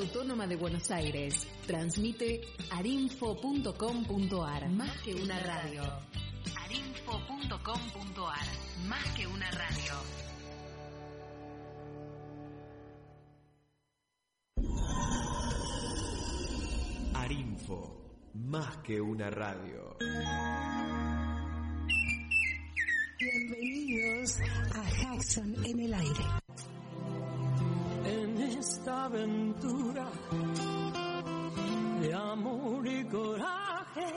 Autónoma de Buenos Aires. Transmite arinfo.com.ar. Más que una radio. arinfo.com.ar. Más que una radio. Arinfo, más que una radio. Bienvenidos a Jackson en el aire. Esta aventura de amor y coraje,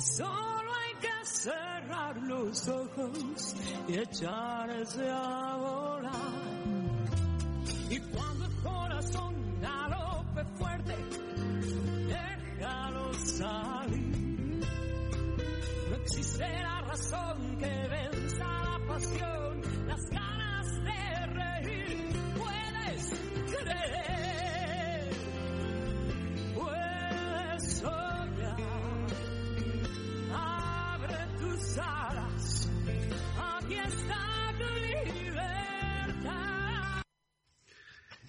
solo hay que cerrar los ojos y echarse a volar. Y cuando el corazón galope fuerte, déjalo salir. No existirá razón que venza la pasión, las ganas de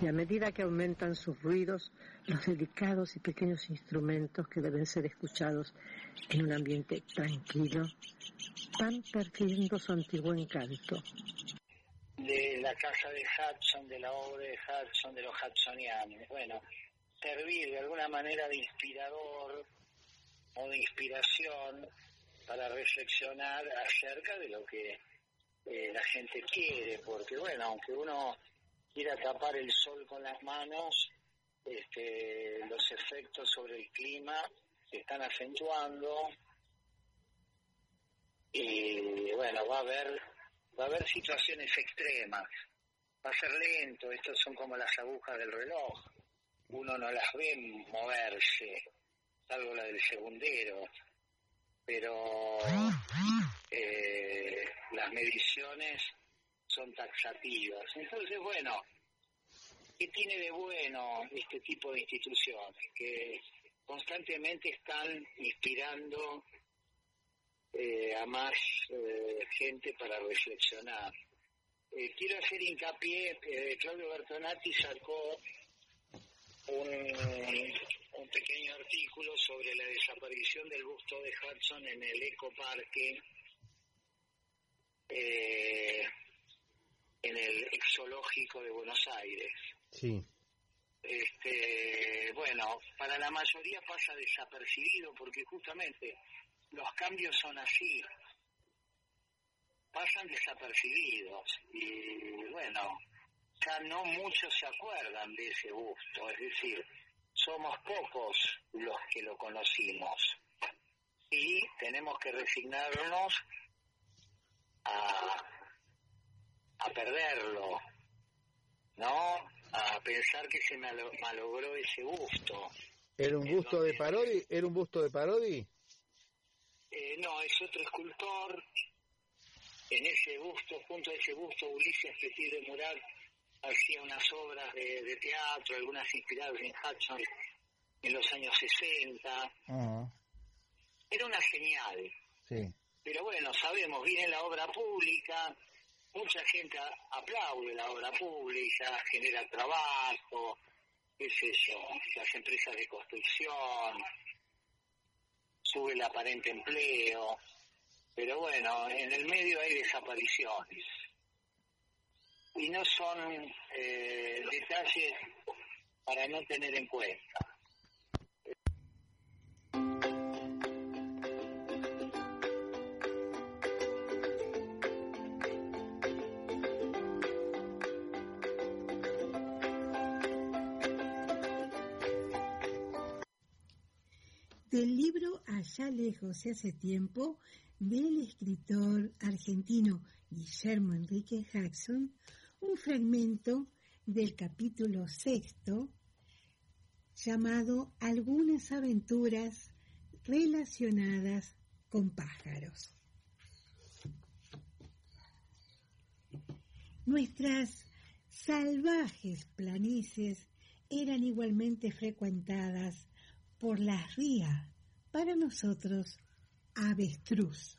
y a medida que aumentan sus ruidos, los delicados y pequeños instrumentos que deben ser escuchados en un ambiente tranquilo van perdiendo su antiguo encanto. De la casa de Hudson, de la obra de Hudson, de los Hudsonianos. Bueno, servir de alguna manera de inspirador o de inspiración para reflexionar acerca de lo que eh, la gente quiere, porque bueno, aunque uno quiera tapar el sol con las manos, este, los efectos sobre el clima se están acentuando. Y bueno, va a haber va a haber situaciones extremas, va a ser lento, estos son como las agujas del reloj, uno no las ve moverse, salvo la del segundero, pero eh, las mediciones son taxativas. Entonces, bueno, ¿qué tiene de bueno este tipo de instituciones? Que constantemente están inspirando eh, a más eh, gente para reflexionar. Eh, quiero hacer hincapié, Claudio Bertonati sacó un, pequeño artículo sobre la desaparición del busto de Hudson en el ecoparque eh, en el exológico de Buenos Aires. Sí. Este, bueno, para la mayoría pasa desapercibido porque justamente los cambios son así, pasan desapercibidos y bueno, ya no muchos se acuerdan de ese busto, es decir, somos pocos los que lo conocimos y tenemos que resignarnos a, a perderlo, ¿no? A pensar que se malo- malogró ese gusto. ¿Era un busto de Parodi? ¿Era un busto de Parodi? Eh, no, es otro escultor. En ese busto, junto a ese busto, Ulises Petit de Murat hacía unas obras de, de teatro, algunas inspiradas en Hudson en los años 60. Ajá, Era una señal. sí. Pero bueno, sabemos, viene la obra pública, mucha gente aplaude la obra pública, genera trabajo, qué sé yo, las empresas de construcción, sube el aparente empleo, pero bueno, en el medio hay desapariciones. Y no son eh, detalles para no tener en cuenta. Allá lejos y hace tiempo del escritor argentino Guillermo Enrique Jackson, un fragmento del capítulo sexto llamado Algunas aventuras relacionadas con pájaros. Nuestras salvajes planicies eran igualmente frecuentadas por la ría, para nosotros avestruz.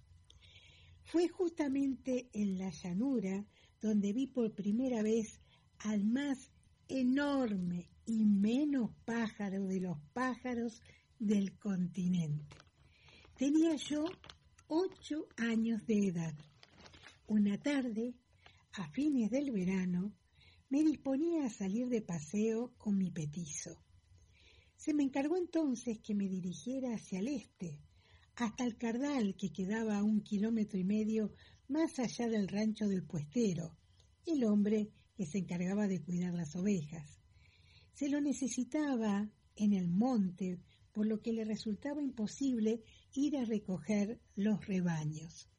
Fue justamente en la llanura donde vi por primera vez al más enorme y menos pájaro de los pájaros del continente. Tenía yo ocho años de edad. Una tarde, a fines del verano, me disponía a salir de paseo con mi petizo. Se me encargó entonces que me dirigiera hacia el este, hasta el cardal que quedaba a un kilómetro y medio más allá del rancho del puestero, el hombre que se encargaba de cuidar las ovejas. Se lo necesitaba en el monte, por lo que le resultaba imposible ir a recoger los rebaños.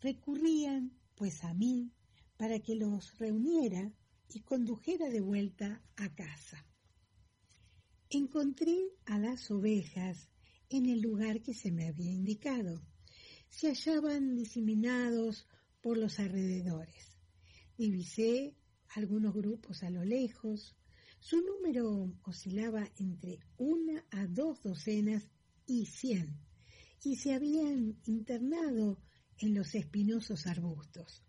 Recurrían, pues, a mí para que los reuniera y condujera de vuelta a casa. Encontré a las ovejas en el lugar que se me había indicado. Se hallaban diseminados por los alrededores. Divisé algunos grupos a lo lejos. Su número oscilaba entre una a dos docenas y cien, y se habían internado en los espinosos arbustos.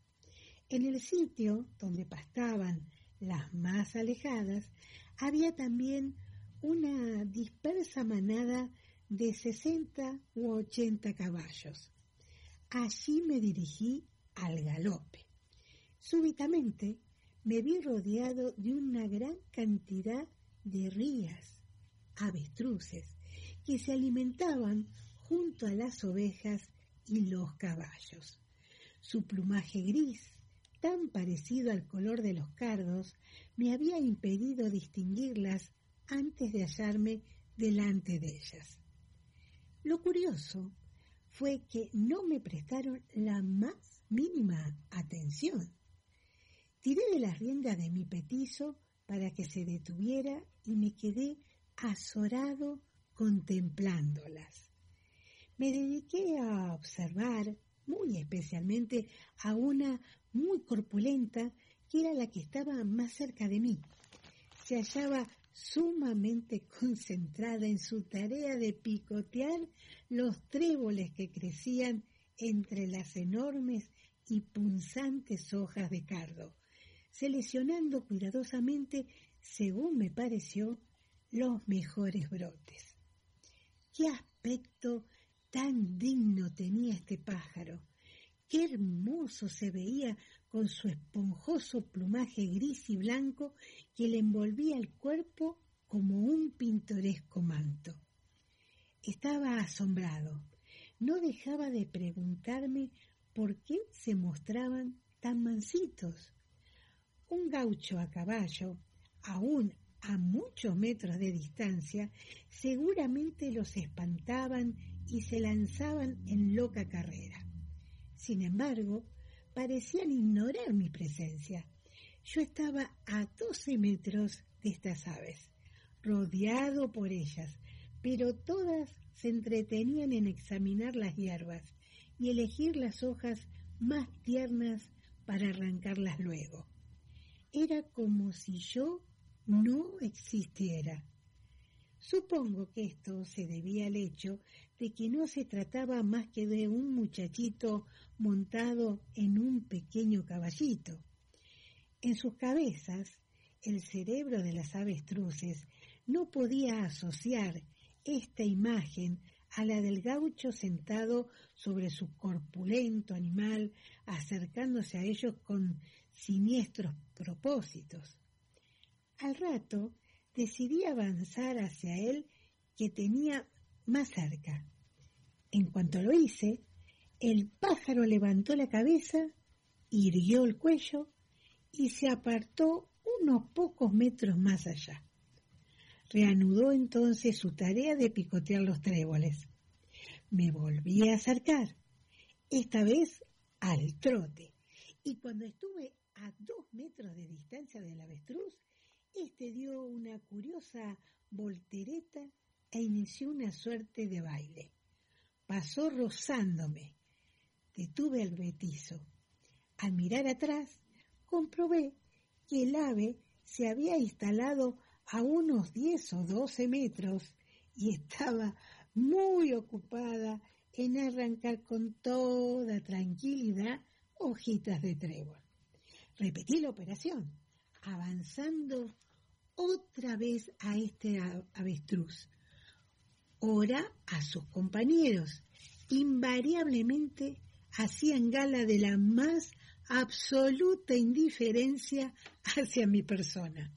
En el sitio donde pastaban las más alejadas, había también una dispersa manada de 60 u 80 caballos. Allí me dirigí al galope. Súbitamente me vi rodeado de una gran cantidad de rías, avestruces, que se alimentaban junto a las ovejas y los caballos. Su plumaje gris, tan parecido al color de los cardos, me había impedido distinguirlas antes de hallarme delante de ellas. Lo curioso fue que no me prestaron la más mínima atención. Tiré de las riendas de mi petizo para que se detuviera y me quedé azorado contemplándolas. Me dediqué a observar muy especialmente a una muy corpulenta que era la que estaba más cerca de mí. Se hallaba sumamente concentrada en su tarea de picotear los tréboles que crecían entre las enormes y punzantes hojas de cardo, seleccionando cuidadosamente, según me pareció, los mejores brotes. ¡Qué aspecto tan digno tenía este pájaro! ¡Qué hermoso se veía con su esponjoso plumaje gris y blanco que le envolvía el cuerpo como un pintoresco manto. Estaba asombrado. No dejaba de preguntarme por qué se mostraban tan mansitos. Un gaucho a caballo, aún a muchos metros de distancia, seguramente los espantaban y se lanzaban en loca carrera. Sin embargo, parecían ignorar mi presencia. Yo estaba a 12 metros de estas aves, rodeado por ellas, pero todas se entretenían en examinar las hierbas y elegir las hojas más tiernas para arrancarlas luego. Era como si yo no existiera. Supongo que esto se debía al hecho de que no se trataba más que de un muchachito montado en un pequeño caballito. En sus cabezas, el cerebro de las avestruces no podía asociar esta imagen a la del gaucho sentado sobre su corpulento animal, acercándose a ellos con siniestros propósitos. Al rato decidí avanzar hacia él que tenía más cerca. En cuanto lo hice, el pájaro levantó la cabeza, irguió el cuello y se apartó unos pocos metros más allá. Reanudó entonces su tarea de picotear los tréboles. Me volví a acercar, esta vez al trote, y cuando estuve a dos metros de distancia del avestruz, este dio una curiosa voltereta e inició una suerte de baile. Pasó rozándome. Detuve el betizo. Al mirar atrás, comprobé que el ave se había instalado a unos 10 o 12 metros y estaba muy ocupada en arrancar con toda tranquilidad hojitas de trébol. Repetí la operación, avanzando otra vez a este avestruz. Ora a sus compañeros. Invariablemente hacían gala de la más absoluta indiferencia hacia mi persona.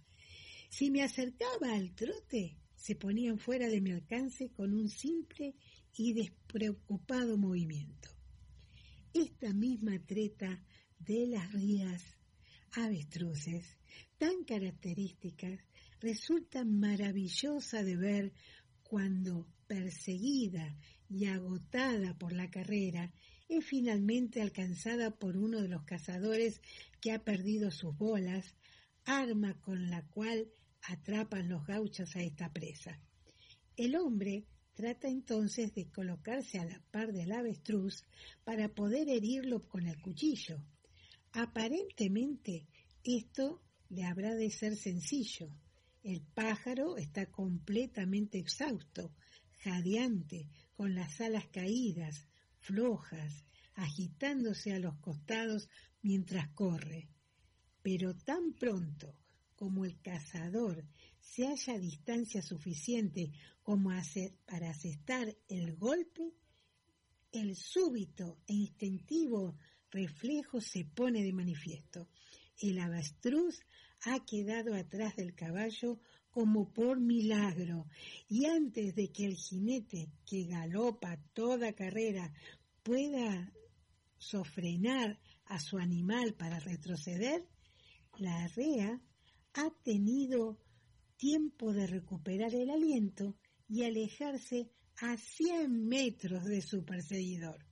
Si me acercaba al trote, se ponían fuera de mi alcance con un simple y despreocupado movimiento. Esta misma treta de las rías avestruces, tan características, resulta maravillosa de ver cuando, perseguida y agotada por la carrera, es finalmente alcanzada por uno de los cazadores que ha perdido sus bolas, arma con la cual atrapan los gauchos a esta presa. El hombre trata entonces de colocarse a la par del avestruz para poder herirlo con el cuchillo. Aparentemente esto le habrá de ser sencillo. El pájaro está completamente exhausto, jadeante, con las alas caídas, flojas, agitándose a los costados mientras corre. Pero tan pronto como el cazador se halla a distancia suficiente como para asestar el golpe, el súbito e instintivo reflejo se pone de manifiesto. El avestruz ha quedado atrás del caballo como por milagro, y antes de que el jinete que galopa toda carrera pueda sofrenar a su animal para retroceder, la rea ha tenido tiempo de recuperar el aliento y alejarse a 100 metros de su perseguidor.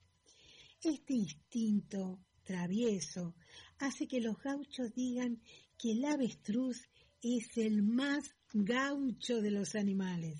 Este instinto travieso hace que los gauchos digan que el avestruz es el más gaucho de los animales.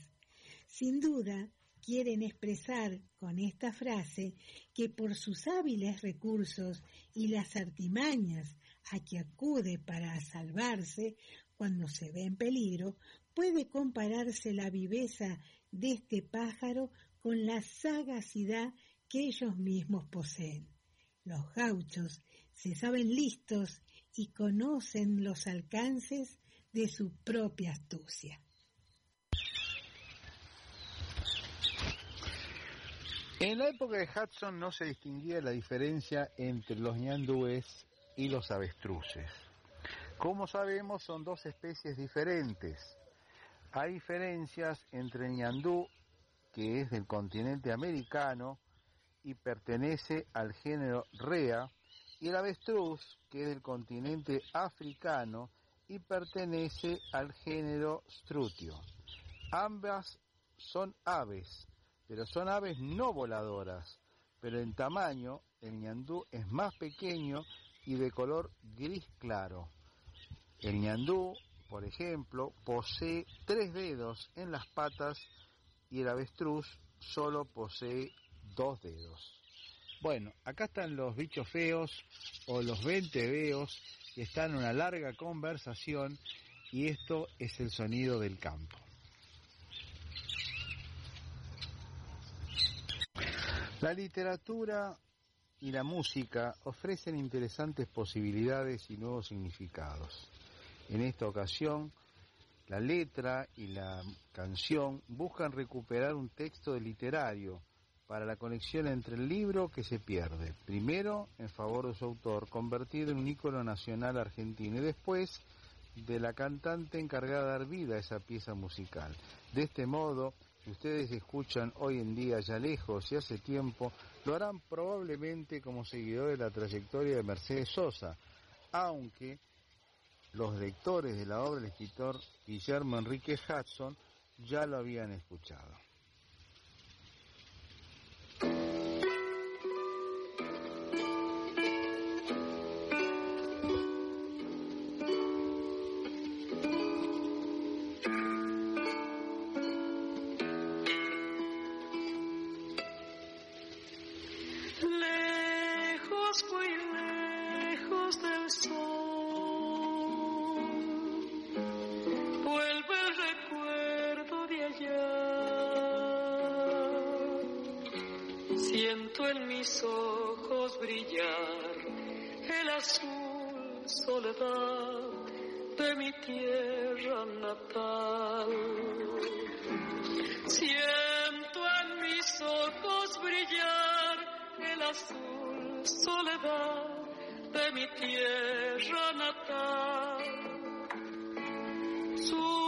Sin duda, quieren expresar con esta frase que por sus hábiles recursos y las artimañas a que acude para salvarse cuando se ve en peligro, puede compararse la viveza de este pájaro con la sagacidad que ellos mismos poseen. Los gauchos se saben listos y conocen los alcances de su propia astucia. En la época de Hudson no se distinguía la diferencia entre los ñandúes y los avestruces. Como sabemos, son dos especies diferentes. Hay diferencias entre el ñandú, que es del continente americano y pertenece al género Rea, y el avestruz, que es del continente africano y pertenece al género Strutio. Ambas son aves, pero son aves no voladoras, pero en tamaño el ñandú es más pequeño y de color gris claro. El ñandú, por ejemplo, posee tres dedos en las patas y el avestruz solo posee dos dedos. Bueno, acá están los bichos feos o los venteveos que están en una larga conversación y esto es el sonido del campo. La literatura y la música ofrecen interesantes posibilidades y nuevos significados. En esta ocasión, la letra y la canción buscan recuperar un texto literario para la conexión entre el libro que se pierde, primero en favor de su autor, convertido en un ícono nacional argentino, y después de la cantante encargada de dar vida a esa pieza musical. De este modo, si ustedes escuchan hoy en día ya lejos y hace tiempo, lo harán probablemente como seguidores de la trayectoria de Mercedes Sosa, aunque los lectores de la obra del escritor Guillermo Enrique Hudson ya lo habían escuchado. Soledad de mi tierra natal. Siento en mis ojos brillar el azul soledad de mi tierra natal. Susurra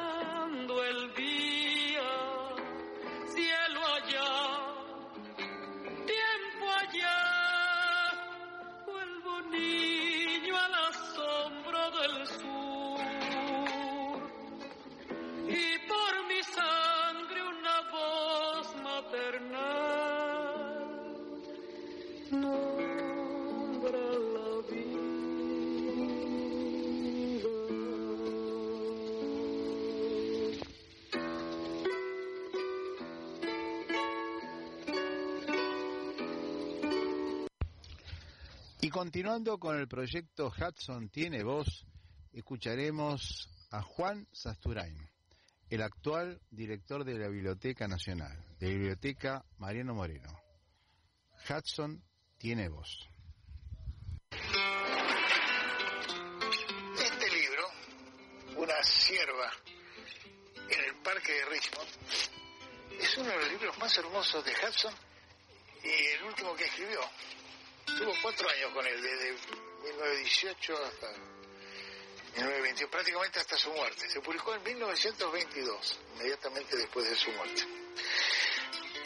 continuando con el proyecto Hudson Tiene Voz, escucharemos a Juan Sasturain, el actual director de la Biblioteca Nacional, de Biblioteca Mariano Moreno. Hudson Tiene Voz. Este libro, Una sierva en el parque de Richmond, es uno de los libros más hermosos de Hudson y el último que escribió. Tuvo cuatro años con él, desde 1918 hasta 1921, prácticamente hasta su muerte. Se publicó en 1922, inmediatamente después de su muerte.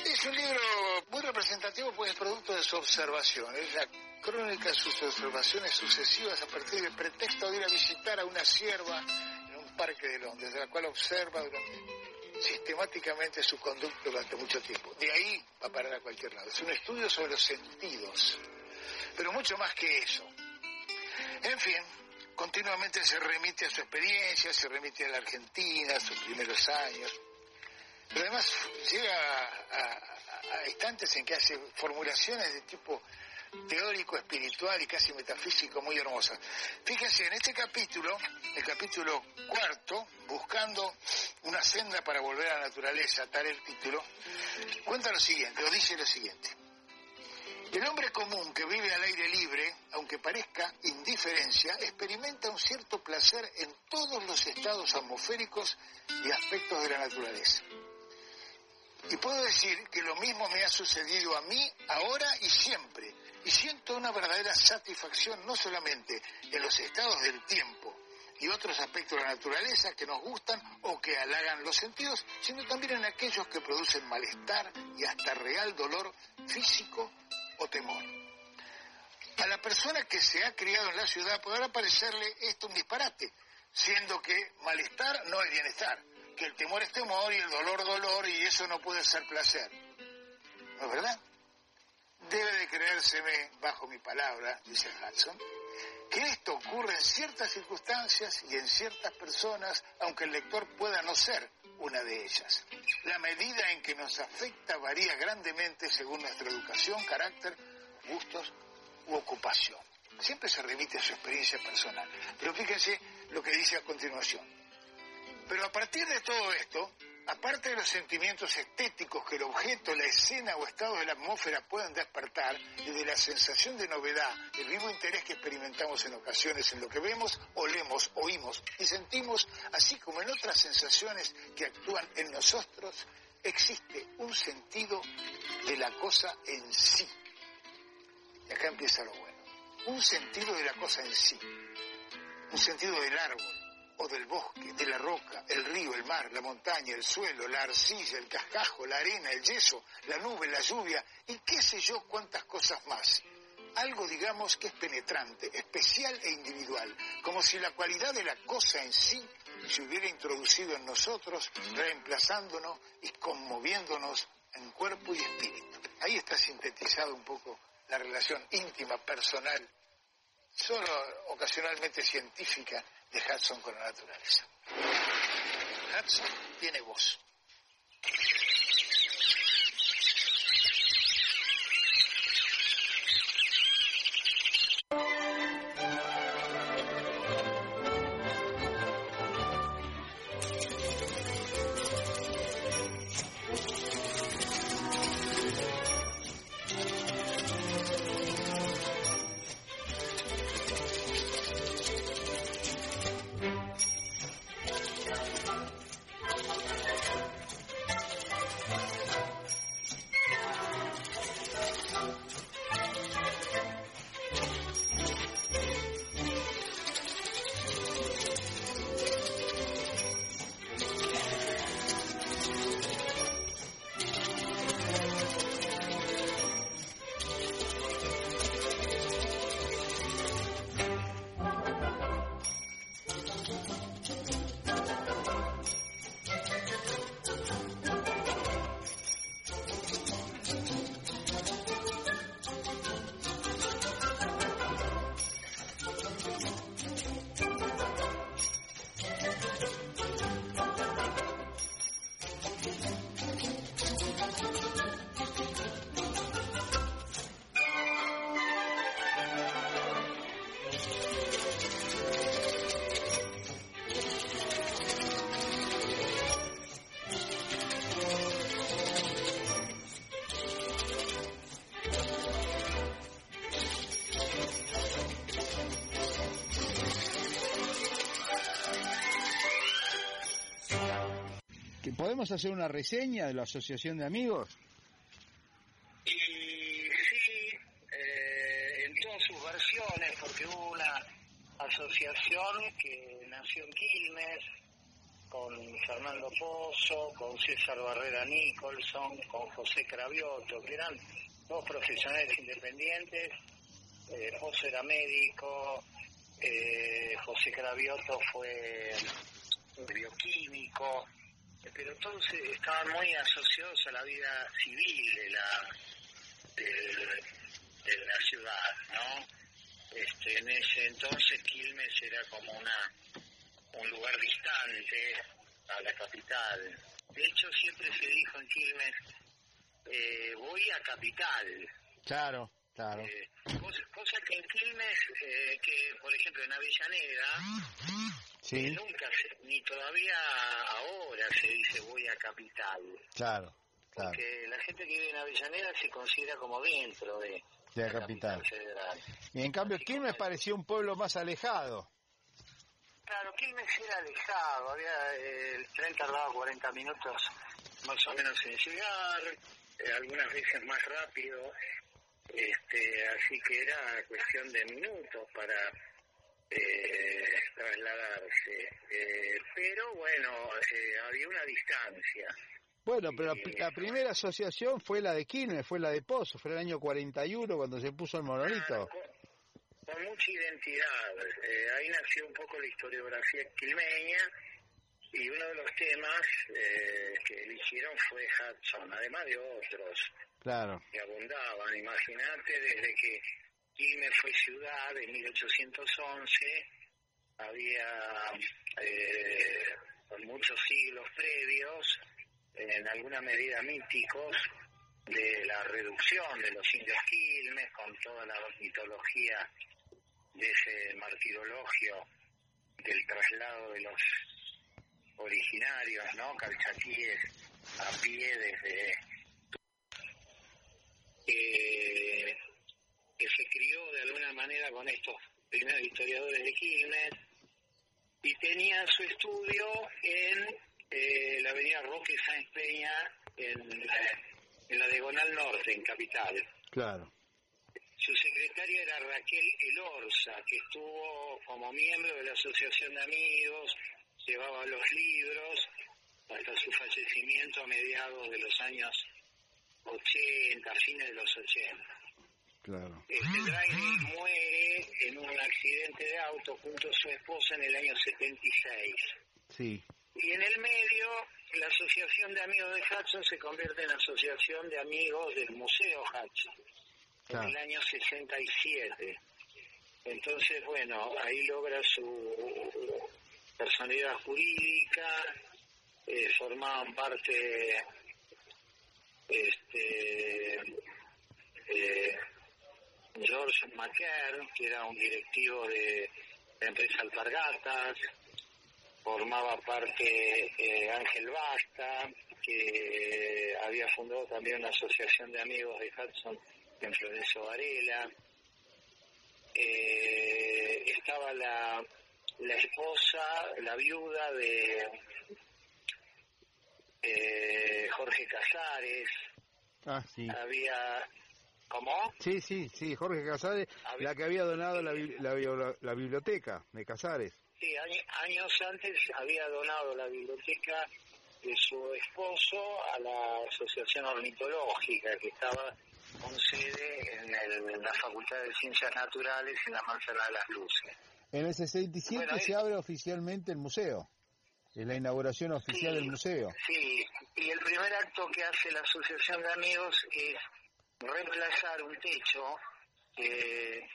Es un libro muy representativo, pues es producto de su observación. Es la crónica de sus observaciones sucesivas a partir del pretexto de ir a visitar a una sierva en un parque de Londres, de la cual observa sistemáticamente su conducta durante mucho tiempo. De ahí va a parar a cualquier lado. Es un estudio sobre los sentidos, pero mucho más que eso. En fin, continuamente se remite a su experiencia, se remite a la Argentina, a sus primeros años. Pero además llega a, instantes en que hace formulaciones de tipo teórico, espiritual y casi metafísico muy hermosa. Fíjense, en este capítulo, el capítulo cuarto, buscando una senda para volver a la naturaleza, tal el título, cuenta lo siguiente, o dice lo siguiente. El hombre común que vive al aire libre, aunque parezca indiferencia, experimenta un cierto placer en todos los estados atmosféricos y aspectos de la naturaleza. Y puedo decir que lo mismo me ha sucedido a mí ahora y siempre. Y siento una verdadera satisfacción no solamente en los estados del tiempo y otros aspectos de la naturaleza que nos gustan o que halagan los sentidos, sino también en aquellos que producen malestar y hasta real dolor físico o temor. A la persona que se ha criado en la ciudad podrá parecerle esto un disparate, siendo que malestar no es bienestar que el temor es temor y el dolor dolor y eso no puede ser placer. ¿No es verdad? Debe de creérseme bajo mi palabra, dice Hudson, que esto ocurre en ciertas circunstancias y en ciertas personas, aunque el lector pueda no ser una de ellas. La medida en que nos afecta varía grandemente según nuestra educación, carácter, gustos u ocupación. Siempre se remite a su experiencia personal. Pero fíjense lo que dice a continuación. Pero a partir de todo esto, aparte de los sentimientos estéticos que el objeto, la escena o estado de la atmósfera puedan despertar, y de la sensación de novedad, el vivo interés que experimentamos en ocasiones en lo que vemos, olemos, oímos y sentimos, así como en otras sensaciones que actúan en nosotros, existe un sentido de la cosa en sí. Y acá empieza lo bueno. Un sentido de la cosa en sí. Un sentido del árbol o del bosque, de la roca, el río, el mar, la montaña, el suelo, la arcilla, el cascajo, la arena, el yeso, la nube, la lluvia y qué sé yo cuántas cosas más. Algo, digamos, que es penetrante, especial e individual, como si la cualidad de la cosa en sí se hubiera introducido en nosotros, reemplazándonos y conmoviéndonos en cuerpo y espíritu. Ahí está sintetizado un poco la relación íntima, personal, solo ocasionalmente científica de Hudson con la naturaleza. Hudson tiene voz. ¿Podemos hacer una reseña de la Asociación de Amigos? Y sí, eh, en todas sus versiones, porque hubo una asociación que nació en Quilmes, con Fernando Pozo, con César Barrera Nicholson, con José Cravioto, que eran dos profesionales independientes. Eh, Pozo era médico, eh, José Cravioto fue bioquímico, pero todos estaban muy asociados a la vida civil de la de, la ciudad, ¿no? Este, en ese entonces Quilmes era como una un lugar distante a la capital. De hecho siempre se dijo en Quilmes eh, voy a capital. Claro. Claro. Eh, cosa, cosa que en Quilmes, eh, que por ejemplo en Avellaneda, Sí, nunca, se- ni todavía ahora se dice voy a capital. claro, claro. Porque la gente que vive en Avellaneda se considera como dentro de, De la capital. federal. Y en cambio, Quilmes parecía un pueblo más alejado. Claro, Quilmes era alejado, había, eh, el tren tardaba 40 minutos más o menos en llegar, eh, algunas veces más rápido, este, así que era cuestión de minutos para eh, trasladarse. Eh, pero bueno, eh, había una distancia. Bueno, pero la, la primera asociación fue la de Quilmes, fue la de Pozo, fue el año 41 cuando se puso el monolito. con mucha identidad. Eh, ahí nació un poco la historiografía quilmeña y uno de los temas eh, que eligieron fue Hudson, además de otros Claro, que abundaban. Imagínate, desde que Quilmes fue ciudad en 1811, había eh, por muchos siglos previos, en alguna medida míticos, de la reducción de los indios Quilmes, con toda la mitología de ese martirologio del traslado de los originarios, ¿no? Calchaquíes a pie desde eh, que se crió de alguna manera con estos primeros historiadores de Quilmes y tenía su estudio en eh, la avenida Roque Sáenz Peña en, la- en la Diagonal Norte, en Capital. claro. Su secretaria era Raquel Elorza, que estuvo como miembro de la Asociación de Amigos, llevaba los libros hasta su fallecimiento a mediados de los años 80, fines de los 80. Claro. Este Draghi muere en un accidente de auto junto a su esposa en el año 76. Sí, Y en el medio, la Asociación de Amigos de Hudson se convierte en Asociación de Amigos del Museo Hudson en el año 67. Entonces, bueno, ahí logra su personalidad jurídica, eh, formaban parte este eh, George Macaire, que era un directivo de la empresa Alpargatas, formaba parte eh, Ángel Basta, que había fundado también una asociación de amigos de Hudson en Florencio Varela. Eh, estaba la, la esposa, la viuda de eh, Jorge Casares, ah, sí. había... ¿Cómo? Sí, sí, sí, Jorge Casares, la que había donado la, biblioteca de Casares. Sí, año- años antes había donado la biblioteca de su esposo a la Asociación Ornitológica, que estaba con sede en, el- en la Facultad de Ciencias Naturales en la Manzana de las Luces. En el 67 Bueno, se eh. abre oficialmente el museo. Es la inauguración oficial Sí. del museo. Sí, y el primer acto que hace la Asociación de Amigos es reemplazar un techo que,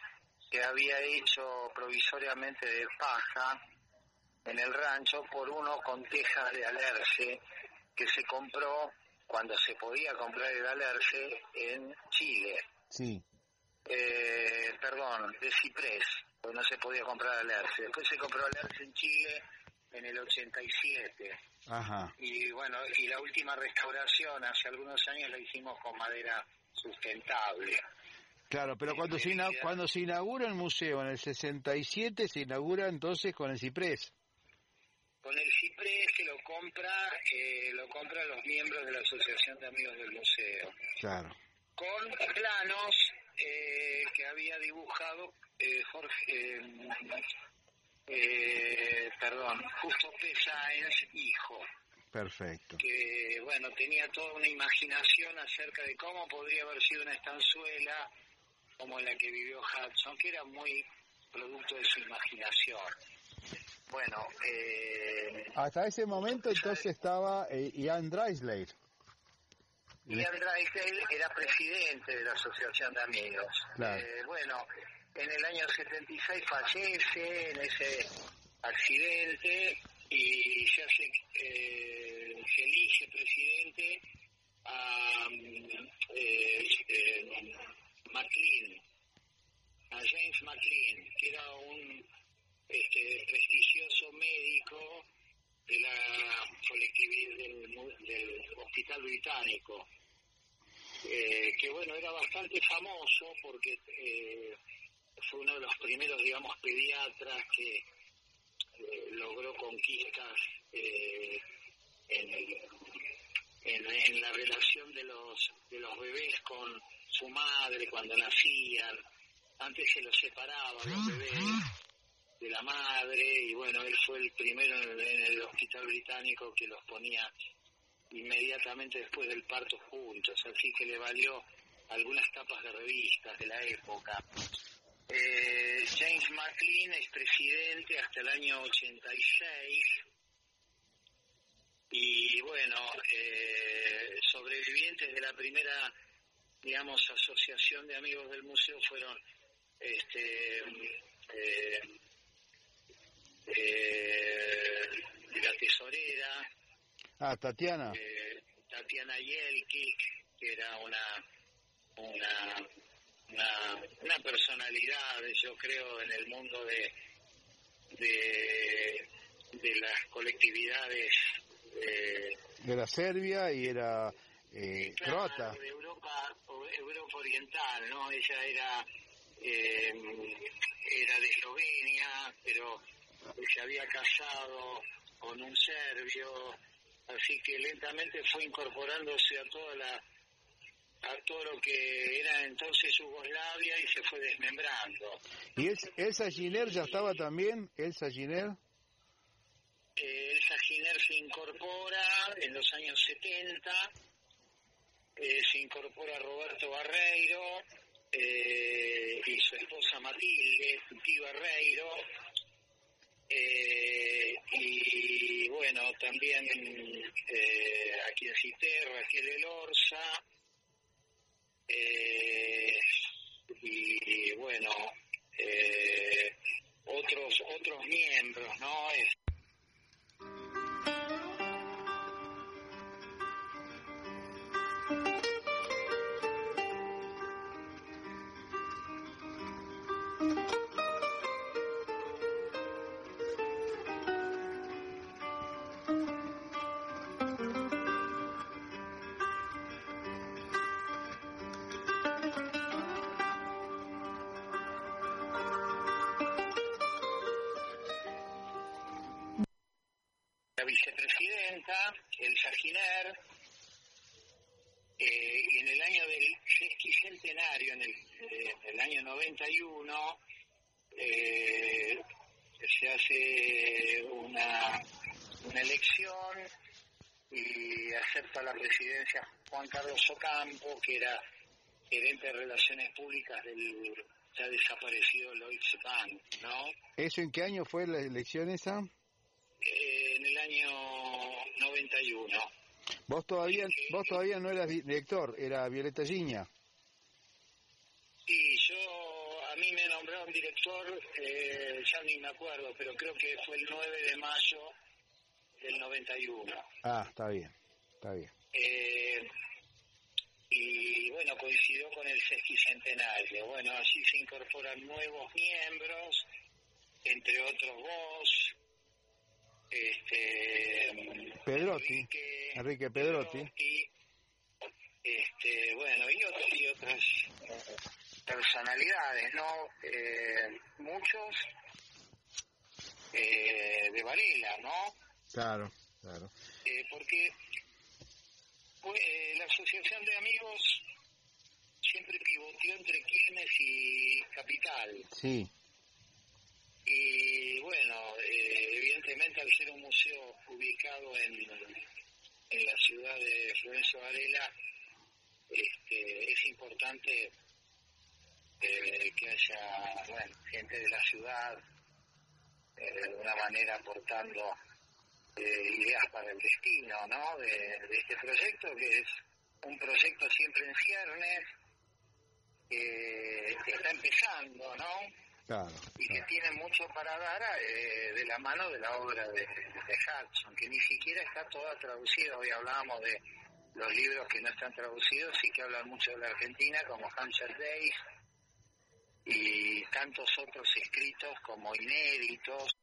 que había hecho provisoriamente de paja en el rancho por uno con tejas de alerce que se compró cuando se podía comprar el alerce en Chile. Sí, Eh, perdón, de ciprés, porque no se podía comprar alerce. Después se compró alerce en Chile en el 87 ajá. y bueno, y la última restauración hace algunos años la hicimos con madera sustentable. Claro, pero cuando se, cuando se inaugura el museo en el 67, se inaugura entonces con el ciprés. Con el ciprés que lo compra, eh, lo compran los miembros de la Asociación de Amigos del Museo, Claro. con planos eh, que había dibujado eh, Jorge, eh, eh, perdón, Justo P. Sáenz, hijo. Perfecto. que bueno tenía toda una imaginación acerca de cómo podría haber sido una estanzuela como la que vivió Hudson, que era muy producto de su imaginación. Bueno, eh, Hasta ese momento entonces estaba eh, Ian Dreisley. Ian Drysdale era presidente de la Asociación de Amigos. Claro. Eh, bueno, en el año 76 fallece en ese accidente y se hace, eh, se elige presidente a mm, eh, eh, McLean, James McLean, que era un este, prestigioso médico de la colectividad del, del Hospital Británico, eh, que bueno, era bastante famoso porque eh, fue uno de los primeros, digamos, pediatras que eh, logró conquistas eh, en, en, en la relación de los, de los bebés con su madre cuando nacían. Antes se los separaba los bebés de la madre y bueno, él fue el primero en el, en el hospital británico que los ponía inmediatamente después del parto juntos, así que le valió algunas tapas de revistas de la época. Es presidente hasta el año 86 y bueno, eh, sobrevivientes de la primera, digamos, asociación de amigos del museo fueron este, eh, eh, la tesorera, Ah, Tatiana. Tatiana Yelkik, que era una, una, una, una personalidad, yo creo, en el mundo de, de, de las colectividades eh, De la Serbia y era eh, claro, croata. de Europa, Europa Oriental, ¿no? Ella era, eh, era de Eslovenia, pero se había casado con un serbio, así que lentamente fue incorporándose a toda la a todo lo que era entonces Yugoslavia y se fue desmembrando. ¿Y es- Elsa Giner ya estaba también? ¿Elsa Giner? Eh, Elsa Giner se incorpora en los años 70, eh, se incorpora Roberto Barreiro eh, y su esposa Matilde, Titi Barreiro, y bueno, también eh, a quien cité, Raquel Elorza, eh, y, bueno, eh, otros otros miembros, ¿no? Es- Elsa Giner, eh, y en el año del sesquicentenario, en el, eh, en el año 91, eh, se hace una, una elección y acepta la presidencia Juan Carlos Ocampo, que era gerente de Relaciones Públicas del ya desaparecido Lloyds Bank, ¿no? ¿Eso en qué año fue la elección esa? Eh, en el año 91. Vos todavía, vos todavía no eras di- director, era Violeta Giña. Y yo, a mí me nombraron director, eh, ya ni me acuerdo, pero creo que fue el 9 de mayo del 91. Ah, está bien, está bien. Eh, y bueno, coincidió con el sesquicentenario. Bueno, allí se incorporan nuevos miembros, entre otros vos, este, Pedrotti, Enrique Pedrotti. este, bueno, y, otras y otras personalidades, ¿no? Eh, muchos eh, de Varela, ¿no? Claro, claro. Eh, porque pues, eh, la asociación de amigos siempre pivoteó entre Quilmes y Capital. Sí, Y bueno, eh, evidentemente al ser un museo ubicado en, en la ciudad de Florencio Varela, este, es importante eh, que haya bueno, gente de la ciudad eh, de alguna manera aportando ideas para el destino ¿no? de, de este proyecto, que es un proyecto siempre en ciernes, que está empezando, ¿no? Claro. y que tiene mucho para dar eh, de la mano de la obra de, de Hudson, que ni siquiera está toda traducida. Hoy hablábamos de los libros que no están traducidos y que hablan mucho de la Argentina, como Hampshire Days, y tantos otros escritos como inéditos.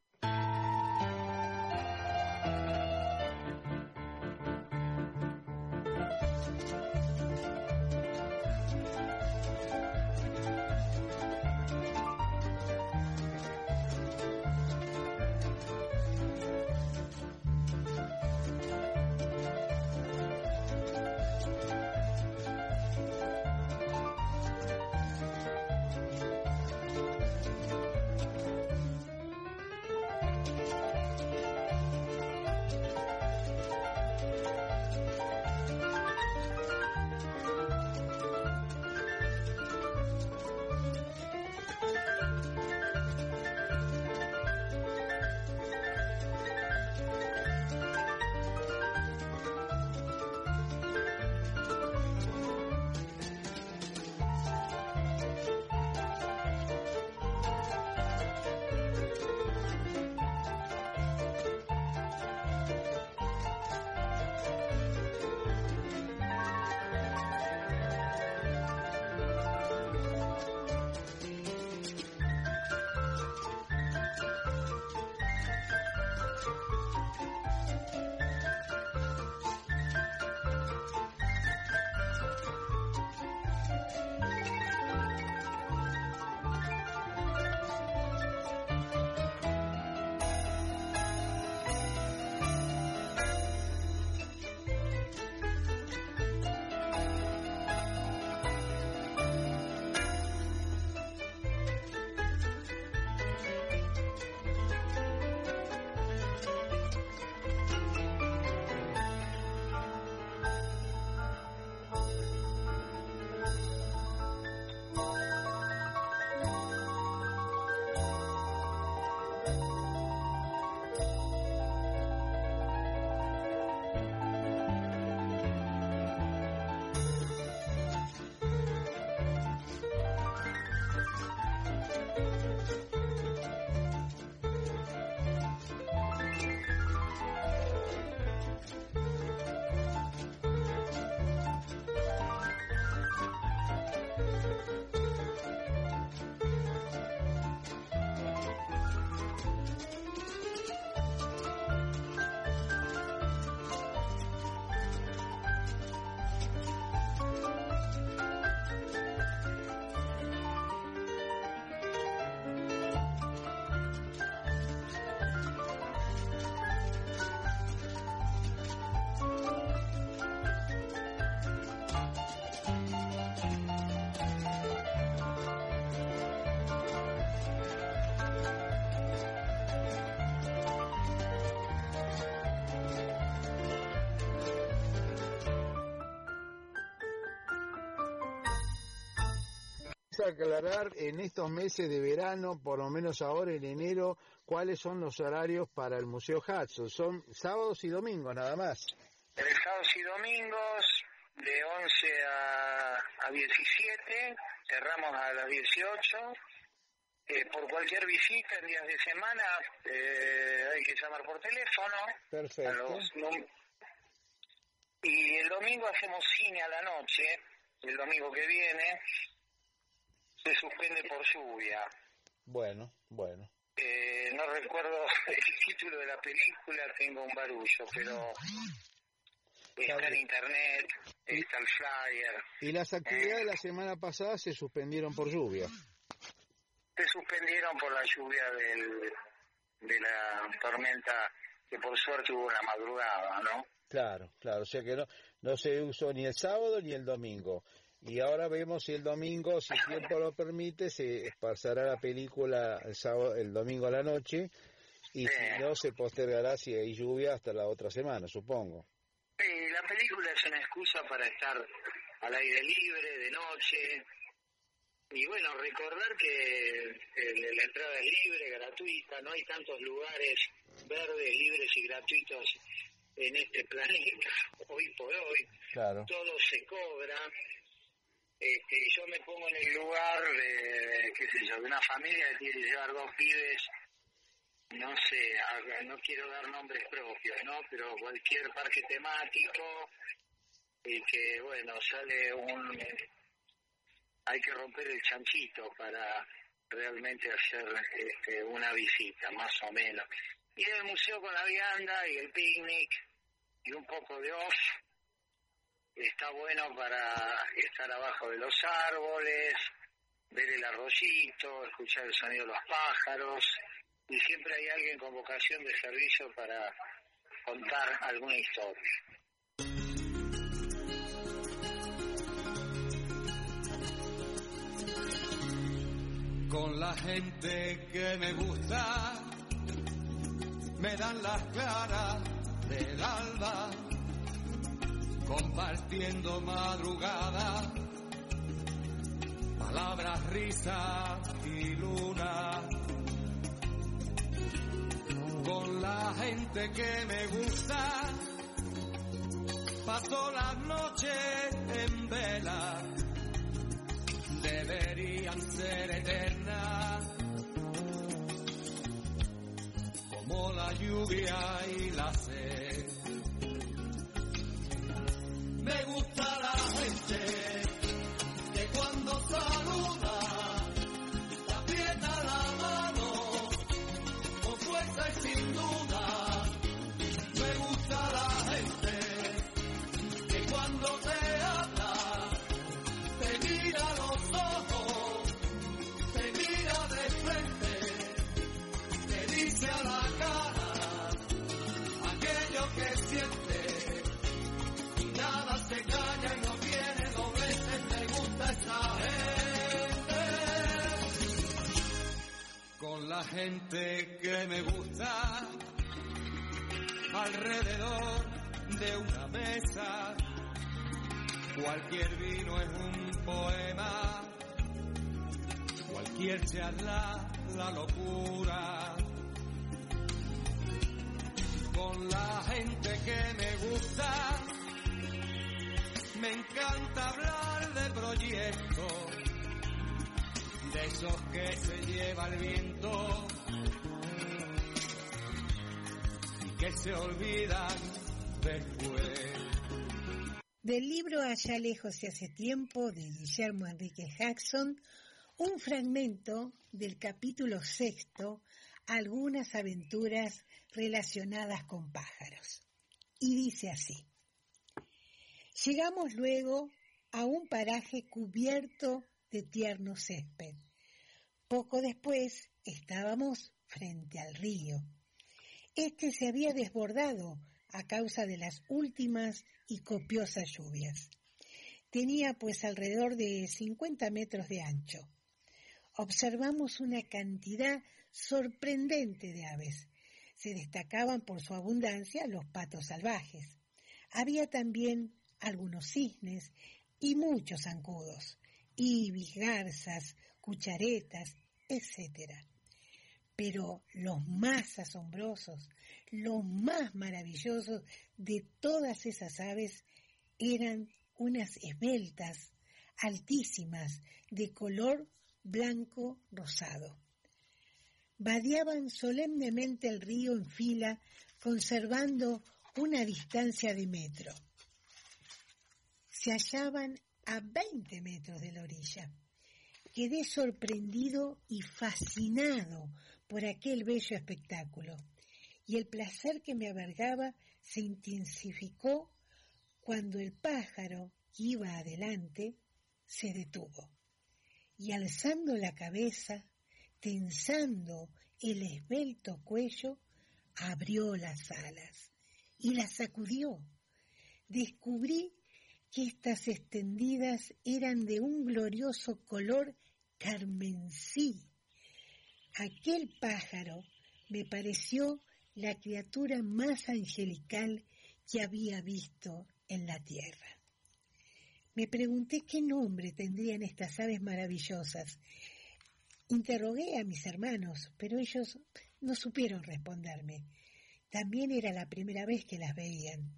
Aclarar en estos meses de verano, por lo menos ahora en enero, cuáles son los horarios para el Museo Hudson. Son sábados y domingos nada más. El sábados y domingos de 11 a, a 17, cerramos a las 18. Eh, por cualquier visita en días de semana eh, hay que llamar por teléfono. Perfecto. a los num- y el domingo hacemos cine a la noche, el domingo que viene, se suspende por lluvia. Bueno, bueno. Eh, no recuerdo el título de la película, tengo un barullo, pero está en internet, está el flyer. Y las actividades de la semana pasada se suspendieron por lluvia. Se suspendieron por la lluvia del, de la tormenta que por suerte hubo una madrugada, ¿no? Claro, claro. O sea que no, no se usó ni el sábado ni el domingo. Y ahora vemos si el domingo, si el tiempo lo permite, se pasará la película el, sábado, el domingo a la noche. Y si no, se postergará si hay lluvia hasta la otra semana, supongo. Sí, la película es una excusa para estar al aire libre, de noche. Y bueno, recordar que la entrada es libre, gratuita, no hay tantos lugares verdes, libres y gratuitos en este planeta, hoy por hoy. Claro. Todo se cobra. Este, yo me pongo en el lugar de, qué sé yo, de una familia que tiene que llevar dos pibes no sé, no quiero dar nombres propios, ¿no? Pero cualquier parque temático y que, bueno, sale un hay que romper el chanchito para realmente hacer este, una visita, más o menos. Y el museo con la vianda y el picnic y un poco de off. Está bueno para estar abajo de los árboles, ver el arroyito, escuchar el sonido de los pájaros. Y siempre hay alguien con vocación de servicio para contar alguna historia. Con la gente que me gusta, me dan las claras del alba, compartiendo madrugada, palabras, risas y luna. Con la gente que me gusta, paso las noches en vela, deberían ser eternas como la lluvia y la La gente que me gusta alrededor de una mesa, cualquier vino es un poema, cualquier charla la locura con la gente que me gusta. Me encanta hablar de proyectos, de esos que se lleva el viento y que se olvidan después. Del libro Allá lejos y hace tiempo de Guillermo Enrique Jackson, un fragmento del capítulo sexto, algunas aventuras relacionadas con pájaros. Y dice así. Llegamos luego a un paraje cubierto de tierno césped. Poco después estábamos frente al río. Este se había desbordado a causa de las últimas y copiosas lluvias. Tenía pues alrededor de 50 metros de ancho. Observamos una cantidad sorprendente de aves. Se destacaban por su abundancia los patos salvajes. Había también algunos cisnes y muchos zancudos, ibis, garzas, cucharetas, etc. Pero los más asombrosos, los más maravillosos de todas esas aves eran unas esbeltas, altísimas, de color blanco rosado. Vadeaban solemnemente el río en fila, conservando una distancia de metro. Se hallaban a 20 metros de la orilla. Quedé sorprendido y fascinado por aquel bello espectáculo, y el placer que me abargaba se intensificó cuando el pájaro que iba adelante se detuvo y alzando la cabeza, tensando el esbelto cuello, abrió las alas y las sacudió. Descubrí que estas extendidas eran de un glorioso color carmesí. Aquel pájaro me pareció la criatura más angelical que había visto en la tierra. Me pregunté qué nombre tendrían estas aves maravillosas. Interrogué a mis hermanos, pero ellos no supieron responderme. También era la primera vez que las veían.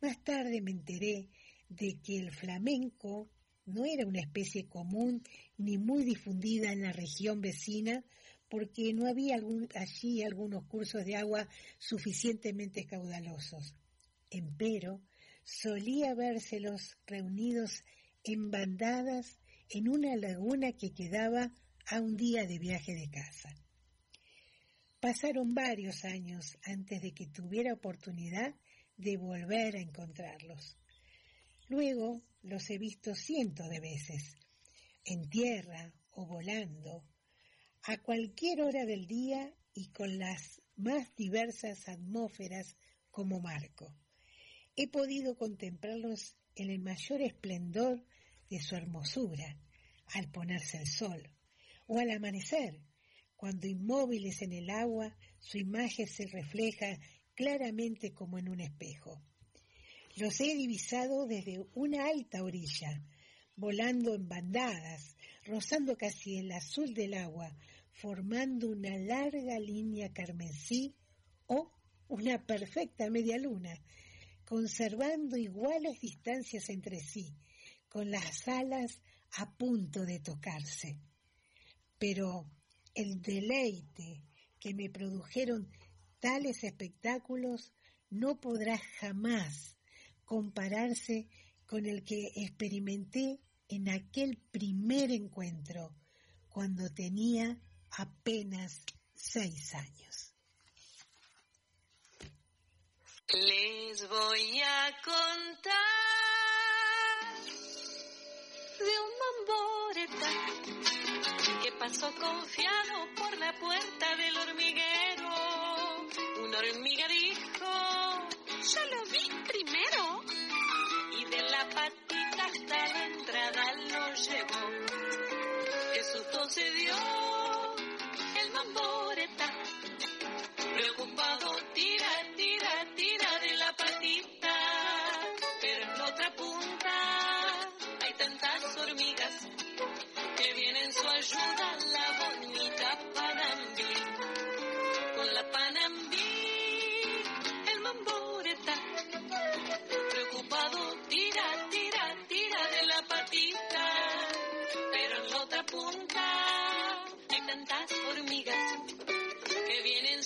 Más tarde me enteré de que el flamenco no era una especie común ni muy difundida en la región vecina porque no había allí algunos cursos de agua suficientemente caudalosos. Empero, solía vérselos reunidos en bandadas en una laguna que quedaba a un día de viaje de casa. Pasaron varios años antes de que tuviera oportunidad de volver a encontrarlos. Luego los he visto cientos de veces, en tierra o volando, a cualquier hora del día y con las más diversas atmósferas como marco. He podido contemplarlos en el mayor esplendor de su hermosura, al ponerse el sol, o al amanecer, cuando inmóviles en el agua su imagen se refleja claramente como en un espejo. Los he divisado desde una alta orilla, volando en bandadas, rozando casi el azul del agua, formando una larga línea carmesí o una perfecta media luna, conservando iguales distancias entre sí, con las alas a punto de tocarse. Pero el deleite que me produjeron tales espectáculos no podrá jamás compararse con el que experimenté en aquel primer encuentro, cuando tenía apenas seis años. Les voy a contar de un mamboreta que pasó confiado por la puerta del hormiguero. Una hormiga dijo, yo lo vi primero. Se dio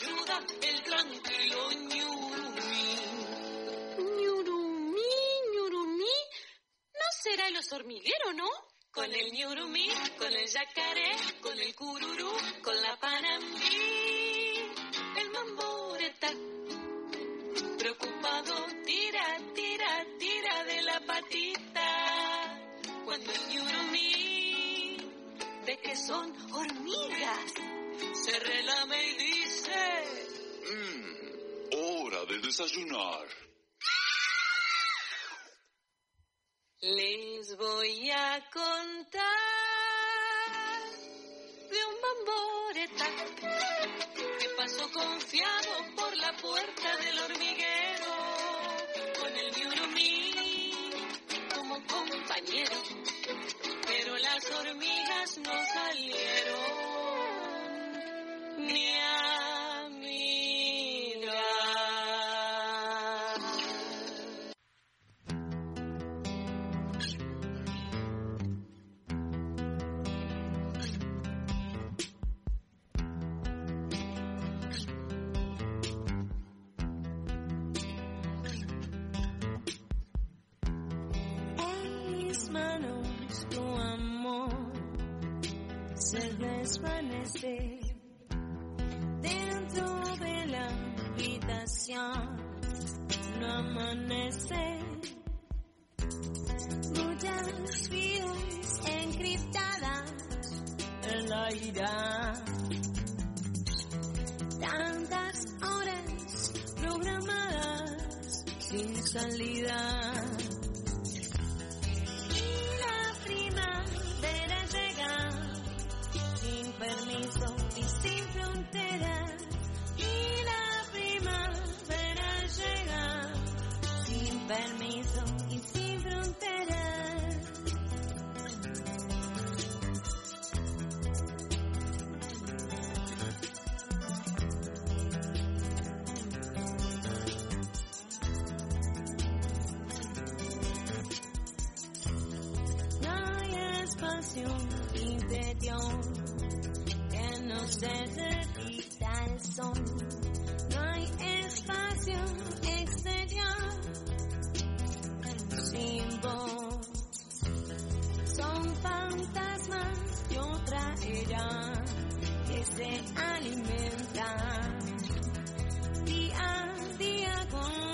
ayuda el tranquilo ñurumí. Ñurumí, ñurumí. ¿No será el oso hormiguero, no? Con el ñurumí, con el yacaré, con el cururú, con la panambí, el mamboreta. Preocupado, tira, tira, tira de la patita. Cuando el ñurumí ve que son hormigas, se relame y dice... Les voy a contar de un mamboreta que pasó confiado por la puerta del hormiguero con el ñurumí como compañero. Pero las hormigas no salieron se desvanece dentro de la habitación. No amanece. Muchas vidas encriptadas en la ira. Tantas horas programadas sin salida. Espacio interior que nos necesita el sol. No hay espacio exterior sin voz. Son fantasmas de otra era que se alimentan día a día con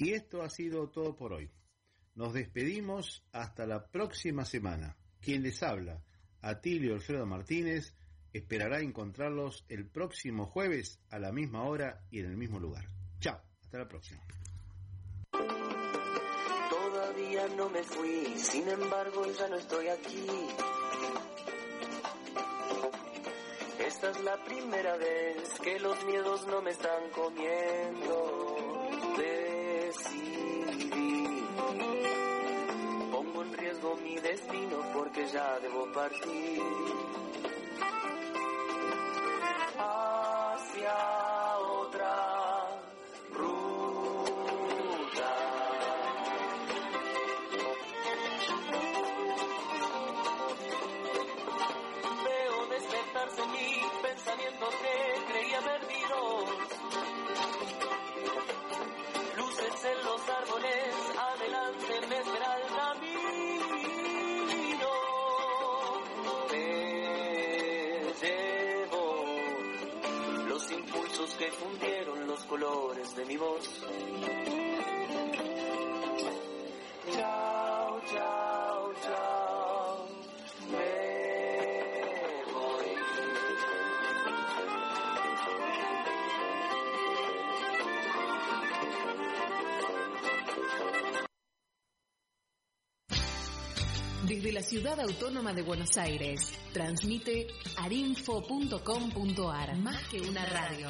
Y esto ha sido todo por hoy. Nos despedimos hasta la próxima semana. Quien les habla, Atilio Alfredo Martínez, esperará encontrarlos el próximo jueves a la misma hora y en el mismo lugar. Chao, hasta la próxima. Todavía no me fui, sin embargo ya no estoy aquí. Esta es la primera vez que los miedos no me están comiendo. Destino porque ya debo partir. Hacia otra ruta. Veo despertarse mi pensamiento que creía perdidos. Luces en los árboles, que fundieron los colores de mi voz. Chao, chao, chao. Desde la Ciudad Autónoma de Buenos Aires, transmite arinfo.com.ar, más que una radio.